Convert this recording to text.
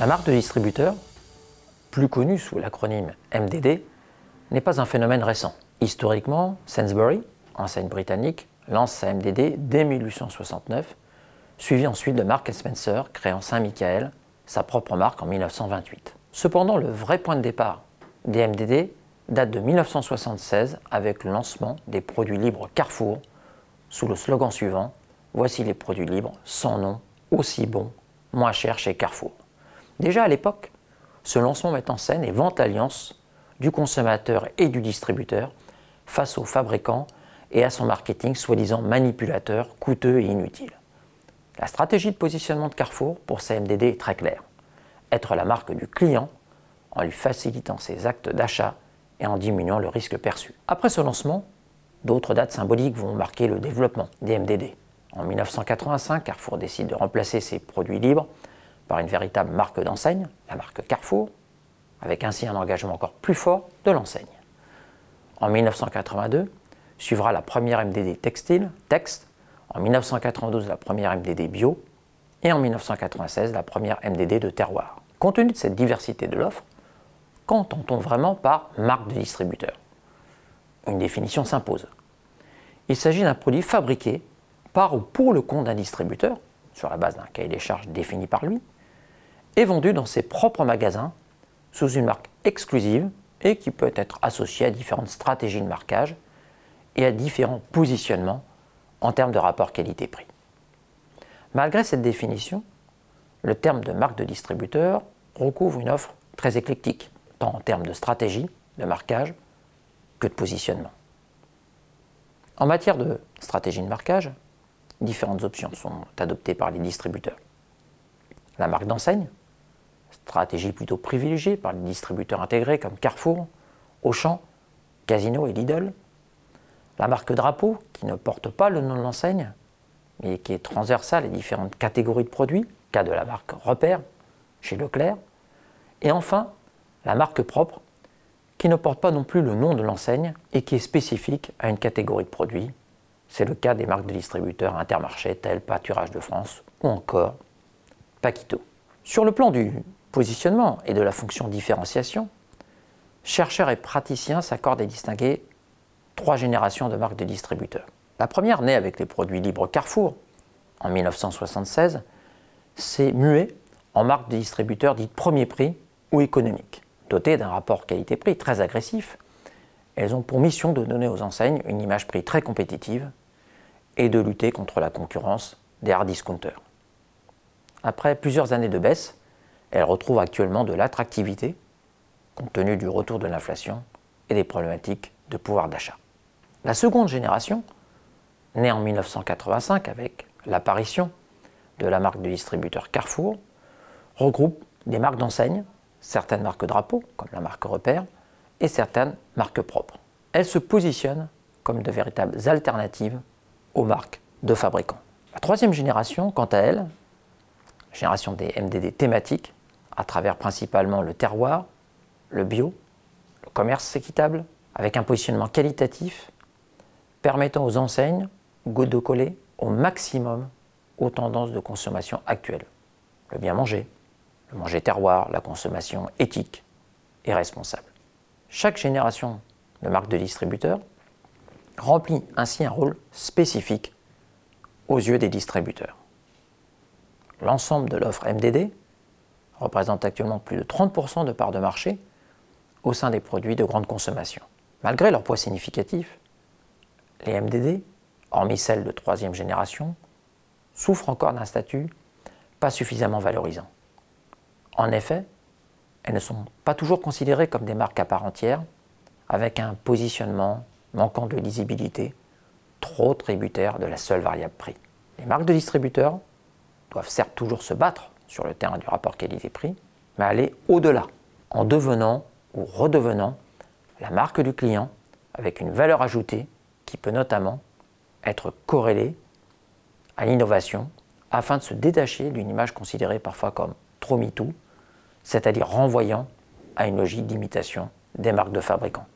La marque de distributeur, plus connue sous l'acronyme MDD, n'est pas un phénomène récent. Historiquement, Sainsbury, enseigne britannique, lance sa MDD dès 1869, suivi ensuite de Mark Spencer créant Saint-Michael, sa propre marque en 1928. Cependant, le vrai point de départ des MDD date de 1976 avec le lancement des produits libres Carrefour sous le slogan suivant Voici les produits libres sans nom, aussi bons, moins chers chez Carrefour. Déjà à l'époque, ce lancement met en scène et vente l'alliance du consommateur et du distributeur face aux fabricants et à son marketing soi-disant manipulateur, coûteux et inutile. La stratégie de positionnement de Carrefour pour CMDD est très claire. Être la marque du client en lui facilitant ses actes d'achat et en diminuant le risque perçu. Après ce lancement, d'autres dates symboliques vont marquer le développement des MDD. En 1985, Carrefour décide de remplacer ses produits libres par une véritable marque d'enseigne, la marque Carrefour, avec ainsi un engagement encore plus fort de l'enseigne. En 1982, suivra la première MDD textile, texte, en 1992 la première MDD bio, et en 1996 la première MDD de terroir. Compte tenu de cette diversité de l'offre, qu'entend-on vraiment par marque de distributeur? Une définition s'impose. Il s'agit d'un produit fabriqué par ou pour le compte d'un distributeur, sur la base d'un cahier des charges défini par lui, et vendu dans ses propres magasins sous une marque exclusive et qui peut être associée à différentes stratégies de marquage et à différents positionnements en termes de rapport qualité-prix. Malgré cette définition, le terme de marque de distributeur recouvre une offre très éclectique, tant en termes de stratégie, de marquage, que de positionnement. En matière de stratégie de marquage, différentes options sont adoptées par les distributeurs. La marque d'enseigne, stratégie plutôt privilégiée par les distributeurs intégrés comme Carrefour, Auchan, Casino et Lidl. La marque drapeau, qui ne porte pas le nom de l'enseigne, mais qui est transversale à différentes catégories de produits, cas de la marque Repère chez Leclerc. Et enfin, la marque propre, qui ne porte pas non plus le nom de l'enseigne et qui est spécifique à une catégorie de produits. C'est le cas des marques de distributeurs intermarchés tels Pâturage de France ou encore Paquito. Sur le plan du positionnement et de la fonction différenciation, chercheurs et praticiens s'accordent à distinguer trois générations de marques de distributeurs. La première, née avec les produits libres Carrefour en 1976, s'est muée en marque de distributeur dite premier prix ou économique. Dotées d'un rapport qualité-prix très agressif, elles ont pour mission de donner aux enseignes une image prix très compétitive et de lutter contre la concurrence des hard discounters. Après plusieurs années de baisse, elle retrouve actuellement de l'attractivité compte tenu du retour de l'inflation et des problématiques de pouvoir d'achat. La seconde génération, née en 1985 avec l'apparition de la marque de distributeur Carrefour, regroupe des marques d'enseigne, certaines marques drapeaux, comme la marque Repère, et certaines marques propres. Elle se positionne comme de véritables alternatives aux marques de fabricants. La troisième génération, quant à elle, génération des MDD thématiques, à travers principalement le terroir, le bio, le commerce équitable, avec un positionnement qualitatif permettant aux enseignes de coller au maximum aux tendances de consommation actuelles. Le bien manger, le manger terroir, la consommation éthique et responsable. Chaque génération de marques de distributeurs remplit ainsi un rôle spécifique aux yeux des distributeurs. L'ensemble de l'offre MDD représente actuellement plus de 30% de parts de marché au sein des produits de grande consommation. Malgré leur poids significatif, les MDD, hormis celles de troisième génération, souffrent encore d'un statut pas suffisamment valorisant. En effet, elles ne sont pas toujours considérées comme des marques à part entière, avec un positionnement manquant de lisibilité, trop tributaire de la seule variable prix. Les marques de distributeurs doivent certes toujours se battre sur le terrain du rapport qualité-prix, mais aller au-delà, en devenant ou redevenant la marque du client avec une valeur ajoutée qui peut notamment être corrélée à l'innovation afin de se détacher d'une image considérée parfois comme trop MeToo, c'est-à-dire renvoyant à une logique d'imitation des marques de fabricants.